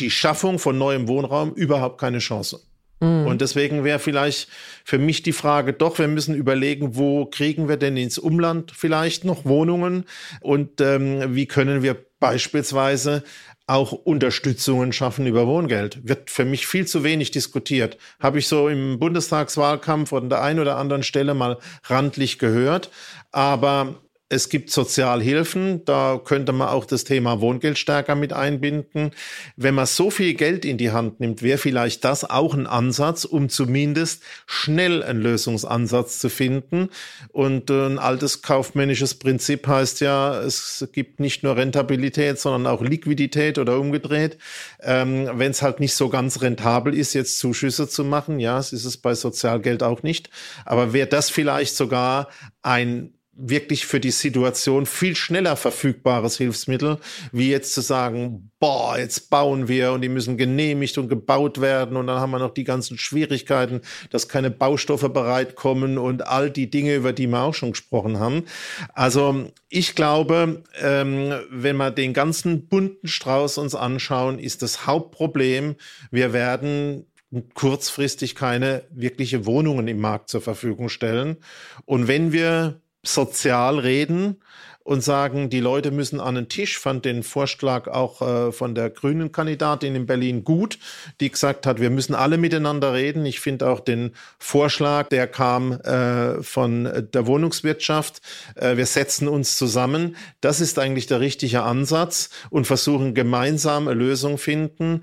die Schaffung von neuem Wohnraum überhaupt keine Chance. Mhm. Und deswegen wäre vielleicht für mich die Frage doch, wir müssen überlegen, wo kriegen wir denn ins Umland vielleicht noch Wohnungen und ähm, wie können wir beispielsweise auch Unterstützungen schaffen über Wohngeld. Wird für mich viel zu wenig diskutiert. Habe ich so im Bundestagswahlkampf oder an der einen oder anderen Stelle mal randlich gehört. Aber es gibt Sozialhilfen, da könnte man auch das Thema Wohngeld stärker mit einbinden. Wenn man so viel Geld in die Hand nimmt, wäre vielleicht das auch ein Ansatz, um zumindest schnell einen Lösungsansatz zu finden. Und äh, ein altes kaufmännisches Prinzip heißt ja, es gibt nicht nur Rentabilität, sondern auch Liquidität oder umgedreht. Ähm, Wenn es halt nicht so ganz rentabel ist, jetzt Zuschüsse zu machen, ja, es ist es bei Sozialgeld auch nicht. Aber wäre das vielleicht sogar ein wirklich für die Situation viel schneller verfügbares Hilfsmittel, wie jetzt zu sagen, boah, jetzt bauen wir und die müssen genehmigt und gebaut werden und dann haben wir noch die ganzen Schwierigkeiten, dass keine Baustoffe bereitkommen und all die Dinge, über die wir auch schon gesprochen haben. Also ich glaube, ähm, wenn wir den ganzen bunten Strauß uns anschauen, ist das Hauptproblem, wir werden kurzfristig keine wirkliche Wohnungen im Markt zur Verfügung stellen. Und wenn wir sozial reden und sagen, die Leute müssen an den Tisch. Fand den Vorschlag auch äh, von der grünen Kandidatin in Berlin gut, die gesagt hat, wir müssen alle miteinander reden. Ich finde auch den Vorschlag, der kam äh, von der Wohnungswirtschaft, äh, wir setzen uns zusammen. Das ist eigentlich der richtige Ansatz und versuchen gemeinsam eine Lösung finden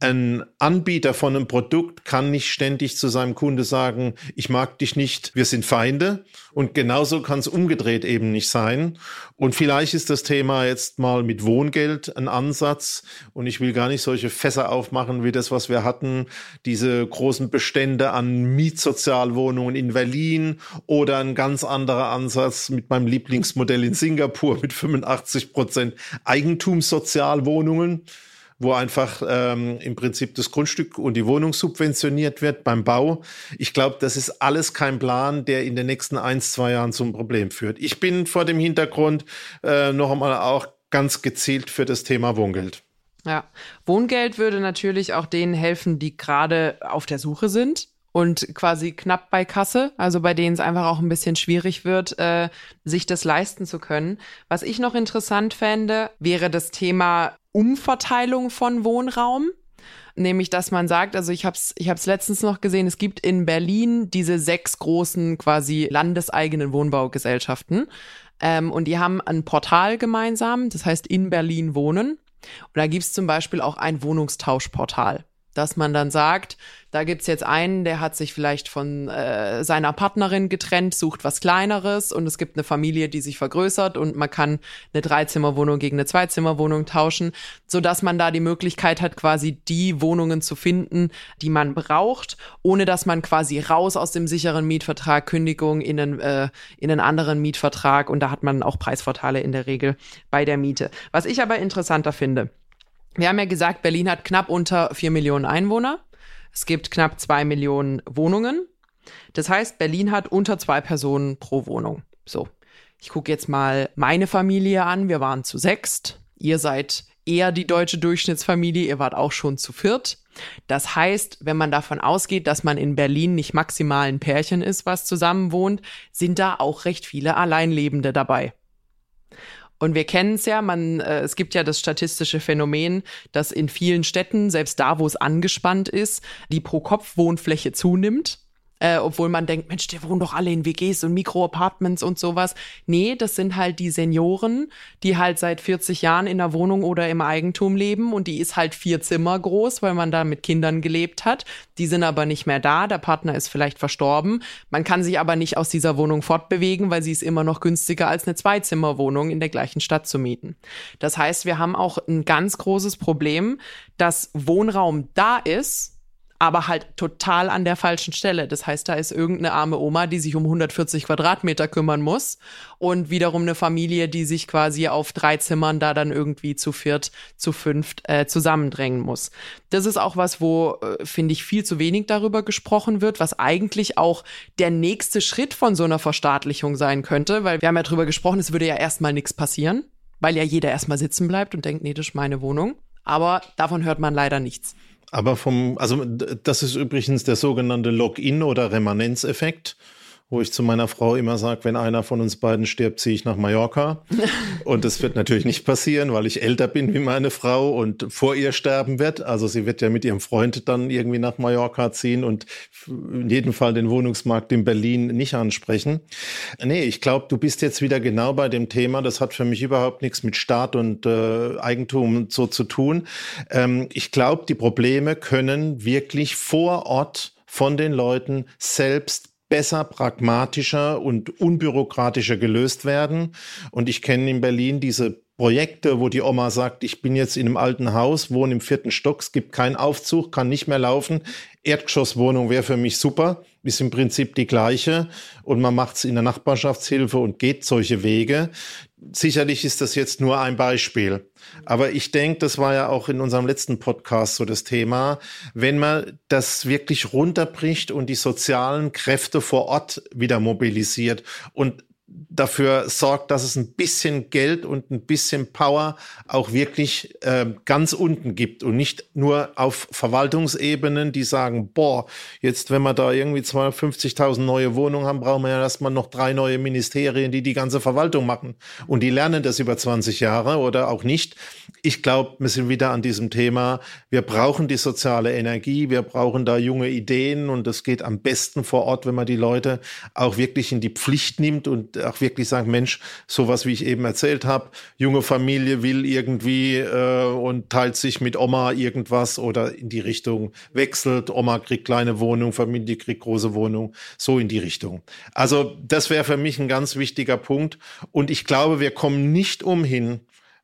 ein Anbieter von einem Produkt kann nicht ständig zu seinem Kunde sagen, ich mag dich nicht, wir sind Feinde. Und genauso kann es umgedreht eben nicht sein. Und vielleicht ist das Thema jetzt mal mit Wohngeld ein Ansatz. Und ich will gar nicht solche Fässer aufmachen wie das, was wir hatten. Diese großen Bestände an Mietsozialwohnungen in Berlin oder ein ganz anderer Ansatz mit meinem Lieblingsmodell in Singapur mit 85 Prozent Eigentumssozialwohnungen wo einfach ähm, im Prinzip das Grundstück und die Wohnung subventioniert wird beim Bau. Ich glaube, das ist alles kein Plan, der in den nächsten ein, zwei Jahren zum Problem führt. Ich bin vor dem Hintergrund äh, noch einmal auch ganz gezielt für das Thema Wohngeld. Ja, Wohngeld würde natürlich auch denen helfen, die gerade auf der Suche sind und quasi knapp bei Kasse, also bei denen es einfach auch ein bisschen schwierig wird, äh, sich das leisten zu können. Was ich noch interessant fände, wäre das Thema Umverteilung von Wohnraum. Nämlich, dass man sagt, also ich habe es ich hab's letztens noch gesehen, es gibt in Berlin diese sechs großen quasi landeseigenen Wohnbaugesellschaften. Ähm, und die haben ein Portal gemeinsam, das heißt in Berlin wohnen. Und da gibt es zum Beispiel auch ein Wohnungstauschportal dass man dann sagt, da gibt's jetzt einen, der hat sich vielleicht von äh, seiner Partnerin getrennt, sucht was Kleineres und es gibt eine Familie, die sich vergrößert und man kann eine Dreizimmerwohnung gegen eine Zweizimmerwohnung tauschen, so man da die Möglichkeit hat, quasi die Wohnungen zu finden, die man braucht, ohne dass man quasi raus aus dem sicheren Mietvertrag, Kündigung in einen, äh, in einen anderen Mietvertrag und da hat man auch Preisvorteile in der Regel bei der Miete. Was ich aber interessanter finde, wir haben ja gesagt, Berlin hat knapp unter vier Millionen Einwohner. Es gibt knapp zwei Millionen Wohnungen. Das heißt, Berlin hat unter zwei Personen pro Wohnung. So. Ich gucke jetzt mal meine Familie an. Wir waren zu sechst. Ihr seid eher die deutsche Durchschnittsfamilie. Ihr wart auch schon zu viert. Das heißt, wenn man davon ausgeht, dass man in Berlin nicht maximal ein Pärchen ist, was zusammen wohnt, sind da auch recht viele Alleinlebende dabei. Und wir kennen es ja, man, äh, es gibt ja das statistische Phänomen, dass in vielen Städten, selbst da, wo es angespannt ist, die Pro-Kopf-Wohnfläche zunimmt äh, obwohl man denkt, Mensch, die wohnen doch alle in WGs und Mikroapartments und sowas. Nee, das sind halt die Senioren, die halt seit 40 Jahren in der Wohnung oder im Eigentum leben und die ist halt vier Zimmer groß, weil man da mit Kindern gelebt hat. Die sind aber nicht mehr da, der Partner ist vielleicht verstorben. Man kann sich aber nicht aus dieser Wohnung fortbewegen, weil sie ist immer noch günstiger als eine Zweizimmerwohnung in der gleichen Stadt zu mieten. Das heißt, wir haben auch ein ganz großes Problem, dass Wohnraum da ist, aber halt total an der falschen Stelle. Das heißt, da ist irgendeine arme Oma, die sich um 140 Quadratmeter kümmern muss und wiederum eine Familie, die sich quasi auf drei Zimmern da dann irgendwie zu viert, zu fünft äh, zusammendrängen muss. Das ist auch was, wo, äh, finde ich, viel zu wenig darüber gesprochen wird, was eigentlich auch der nächste Schritt von so einer Verstaatlichung sein könnte, weil wir haben ja drüber gesprochen, es würde ja erstmal nichts passieren, weil ja jeder erstmal sitzen bleibt und denkt, nee, das ist meine Wohnung. Aber davon hört man leider nichts. Aber vom, also das ist übrigens der sogenannte Login- oder Remanenzeffekt wo ich zu meiner Frau immer sage, wenn einer von uns beiden stirbt, ziehe ich nach Mallorca. (laughs) und das wird natürlich nicht passieren, weil ich älter bin wie meine Frau und vor ihr sterben wird. Also sie wird ja mit ihrem Freund dann irgendwie nach Mallorca ziehen und in jedem Fall den Wohnungsmarkt in Berlin nicht ansprechen. Nee, ich glaube, du bist jetzt wieder genau bei dem Thema. Das hat für mich überhaupt nichts mit Staat und äh, Eigentum so zu tun. Ähm, ich glaube, die Probleme können wirklich vor Ort von den Leuten selbst besser, pragmatischer und unbürokratischer gelöst werden. Und ich kenne in Berlin diese Projekte, wo die Oma sagt, ich bin jetzt in einem alten Haus, wohne im vierten Stock, es gibt keinen Aufzug, kann nicht mehr laufen. Erdgeschosswohnung wäre für mich super, ist im Prinzip die gleiche und man macht es in der Nachbarschaftshilfe und geht solche Wege. Sicherlich ist das jetzt nur ein Beispiel. Aber ich denke, das war ja auch in unserem letzten Podcast so das Thema, wenn man das wirklich runterbricht und die sozialen Kräfte vor Ort wieder mobilisiert und dafür sorgt, dass es ein bisschen Geld und ein bisschen Power auch wirklich äh, ganz unten gibt und nicht nur auf Verwaltungsebenen, die sagen, boah, jetzt wenn wir da irgendwie 250.000 neue Wohnungen haben, brauchen wir ja erstmal noch drei neue Ministerien, die die ganze Verwaltung machen. Und die lernen das über 20 Jahre oder auch nicht. Ich glaube, wir sind wieder an diesem Thema. Wir brauchen die soziale Energie, wir brauchen da junge Ideen und das geht am besten vor Ort, wenn man die Leute auch wirklich in die Pflicht nimmt und auch wirklich sagen, Mensch, sowas wie ich eben erzählt habe, junge Familie will irgendwie äh, und teilt sich mit Oma irgendwas oder in die Richtung wechselt, Oma kriegt kleine Wohnung, Familie kriegt große Wohnung, so in die Richtung. Also das wäre für mich ein ganz wichtiger Punkt und ich glaube, wir kommen nicht umhin.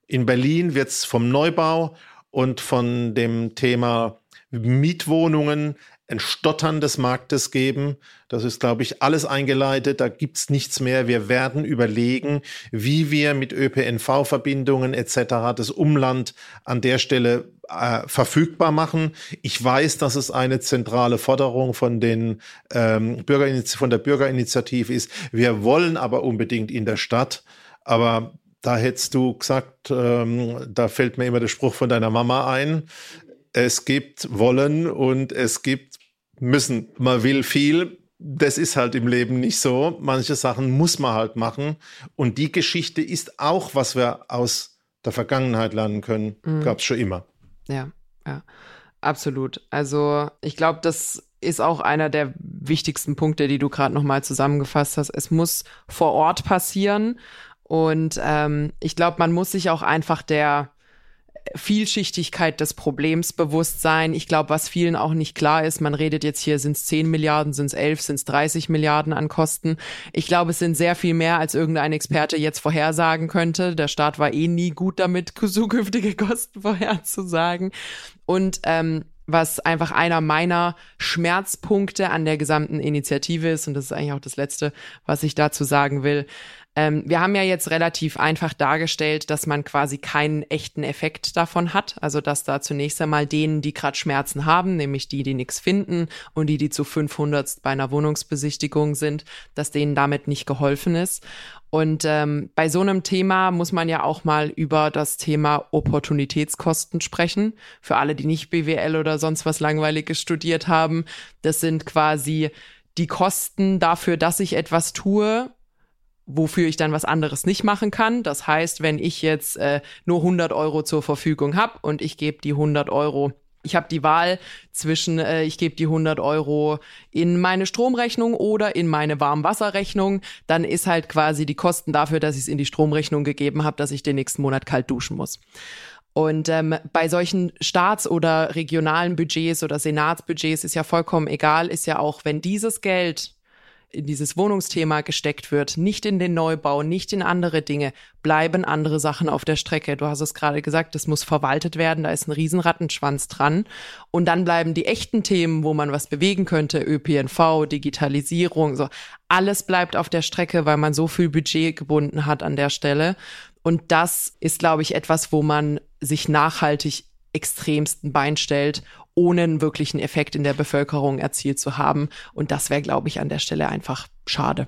In Berlin wird es vom Neubau und von dem Thema Mietwohnungen ein Stottern des Marktes geben. Das ist, glaube ich, alles eingeleitet. Da gibt's nichts mehr. Wir werden überlegen, wie wir mit ÖPNV-Verbindungen etc. das Umland an der Stelle äh, verfügbar machen. Ich weiß, dass es eine zentrale Forderung von den ähm, Bürgerinitiative, von der Bürgerinitiative ist. Wir wollen aber unbedingt in der Stadt. Aber da hättest du gesagt, ähm, da fällt mir immer der Spruch von deiner Mama ein es gibt wollen und es gibt müssen. Man will viel. Das ist halt im Leben nicht so. Manche Sachen muss man halt machen. Und die Geschichte ist auch, was wir aus der Vergangenheit lernen können. Mhm. Gab es schon immer. Ja, ja, absolut. Also ich glaube, das ist auch einer der wichtigsten Punkte, die du gerade nochmal zusammengefasst hast. Es muss vor Ort passieren. Und ähm, ich glaube, man muss sich auch einfach der Vielschichtigkeit des Problems bewusst sein. Ich glaube, was vielen auch nicht klar ist, man redet jetzt hier, sind es 10 Milliarden, sind es 11, sind es 30 Milliarden an Kosten. Ich glaube, es sind sehr viel mehr, als irgendein Experte jetzt vorhersagen könnte. Der Staat war eh nie gut damit, (laughs) zukünftige Kosten vorherzusagen. Und ähm, was einfach einer meiner Schmerzpunkte an der gesamten Initiative ist, und das ist eigentlich auch das Letzte, was ich dazu sagen will, ähm, wir haben ja jetzt relativ einfach dargestellt, dass man quasi keinen echten Effekt davon hat. Also dass da zunächst einmal denen, die gerade Schmerzen haben, nämlich die, die nichts finden und die, die zu 500 bei einer Wohnungsbesichtigung sind, dass denen damit nicht geholfen ist. Und ähm, bei so einem Thema muss man ja auch mal über das Thema Opportunitätskosten sprechen. Für alle, die nicht BWL oder sonst was Langweiliges studiert haben, das sind quasi die Kosten dafür, dass ich etwas tue, wofür ich dann was anderes nicht machen kann. Das heißt, wenn ich jetzt äh, nur 100 Euro zur Verfügung habe und ich gebe die 100 Euro ich habe die Wahl zwischen, äh, ich gebe die 100 Euro in meine Stromrechnung oder in meine Warmwasserrechnung. Dann ist halt quasi die Kosten dafür, dass ich es in die Stromrechnung gegeben habe, dass ich den nächsten Monat kalt duschen muss. Und ähm, bei solchen Staats- oder regionalen Budgets oder Senatsbudgets ist ja vollkommen egal, ist ja auch, wenn dieses Geld in dieses Wohnungsthema gesteckt wird, nicht in den Neubau, nicht in andere Dinge, bleiben andere Sachen auf der Strecke. Du hast es gerade gesagt, das muss verwaltet werden, da ist ein Riesenrattenschwanz dran. Und dann bleiben die echten Themen, wo man was bewegen könnte, ÖPNV, Digitalisierung, so. Alles bleibt auf der Strecke, weil man so viel Budget gebunden hat an der Stelle. Und das ist, glaube ich, etwas, wo man sich nachhaltig extremsten Bein stellt ohne einen wirklichen Effekt in der Bevölkerung erzielt zu haben. Und das wäre, glaube ich, an der Stelle einfach schade.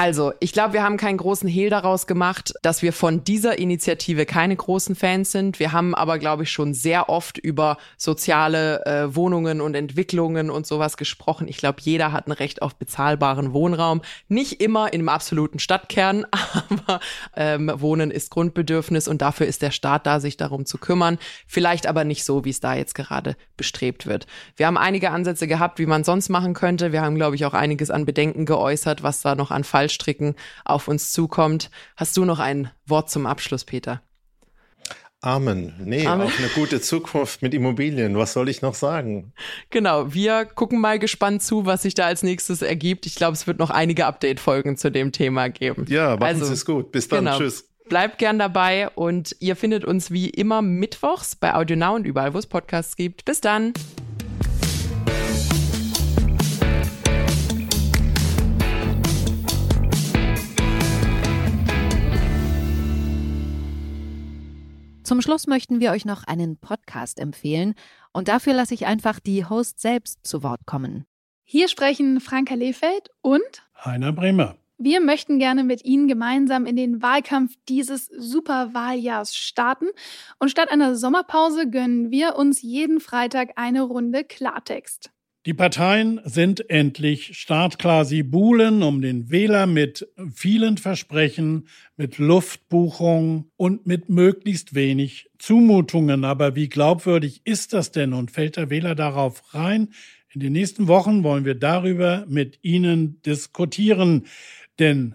Also, ich glaube, wir haben keinen großen Hehl daraus gemacht, dass wir von dieser Initiative keine großen Fans sind. Wir haben aber, glaube ich, schon sehr oft über soziale äh, Wohnungen und Entwicklungen und sowas gesprochen. Ich glaube, jeder hat ein Recht auf bezahlbaren Wohnraum. Nicht immer im absoluten Stadtkern, (laughs) aber ähm, Wohnen ist Grundbedürfnis und dafür ist der Staat da, sich darum zu kümmern. Vielleicht aber nicht so, wie es da jetzt gerade bestrebt wird. Wir haben einige Ansätze gehabt, wie man sonst machen könnte. Wir haben, glaube ich, auch einiges an Bedenken geäußert, was da noch an Fall Fallstricken auf uns zukommt. Hast du noch ein Wort zum Abschluss, Peter? Amen. Nee, Amen. auf eine gute Zukunft mit Immobilien. Was soll ich noch sagen? Genau, wir gucken mal gespannt zu, was sich da als nächstes ergibt. Ich glaube, es wird noch einige Update-Folgen zu dem Thema geben. Ja, machen also, Sie es gut. Bis dann. Genau. Tschüss. Bleibt gern dabei und ihr findet uns wie immer mittwochs bei AudioNow und überall, wo es Podcasts gibt. Bis dann. Zum Schluss möchten wir euch noch einen Podcast empfehlen und dafür lasse ich einfach die Host selbst zu Wort kommen. Hier sprechen Franka Lehfeld und Heiner Bremer. Wir möchten gerne mit Ihnen gemeinsam in den Wahlkampf dieses Superwahljahrs starten. Und statt einer Sommerpause gönnen wir uns jeden Freitag eine Runde Klartext. Die Parteien sind endlich startklar. Sie buhlen um den Wähler mit vielen Versprechen, mit Luftbuchungen und mit möglichst wenig Zumutungen. Aber wie glaubwürdig ist das denn und fällt der Wähler darauf rein? In den nächsten Wochen wollen wir darüber mit Ihnen diskutieren. Denn